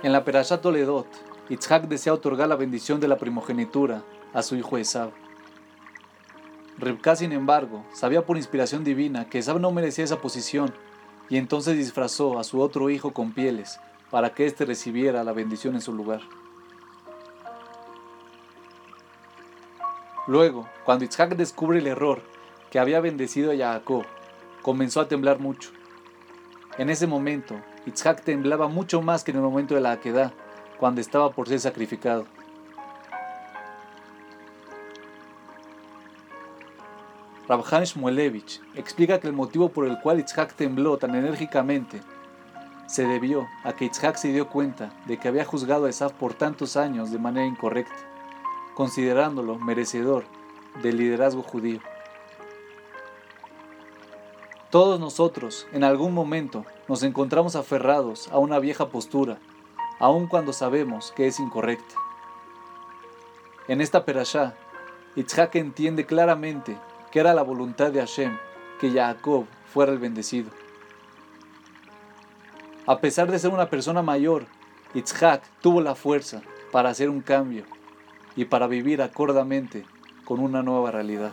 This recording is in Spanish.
En la Perashat Toledot, Yitzhak desea otorgar la bendición de la primogenitura a su hijo Esab. Ribka, sin embargo, sabía por inspiración divina que Esab no merecía esa posición y entonces disfrazó a su otro hijo con pieles para que éste recibiera la bendición en su lugar. Luego, cuando Yitzhak descubre el error que había bendecido a Jacob, comenzó a temblar mucho. En ese momento, Yitzhak temblaba mucho más que en el momento de la aquedad, cuando estaba por ser sacrificado. Rabhan Shmuelevich explica que el motivo por el cual Yitzhak tembló tan enérgicamente se debió a que Yitzhak se dio cuenta de que había juzgado a Esaf por tantos años de manera incorrecta, considerándolo merecedor del liderazgo judío. Todos nosotros, en algún momento, nos encontramos aferrados a una vieja postura, aun cuando sabemos que es incorrecta. En esta perashá, Yitzhak entiende claramente que era la voluntad de Hashem que Jacob fuera el bendecido. A pesar de ser una persona mayor, Yitzhak tuvo la fuerza para hacer un cambio y para vivir acordamente con una nueva realidad.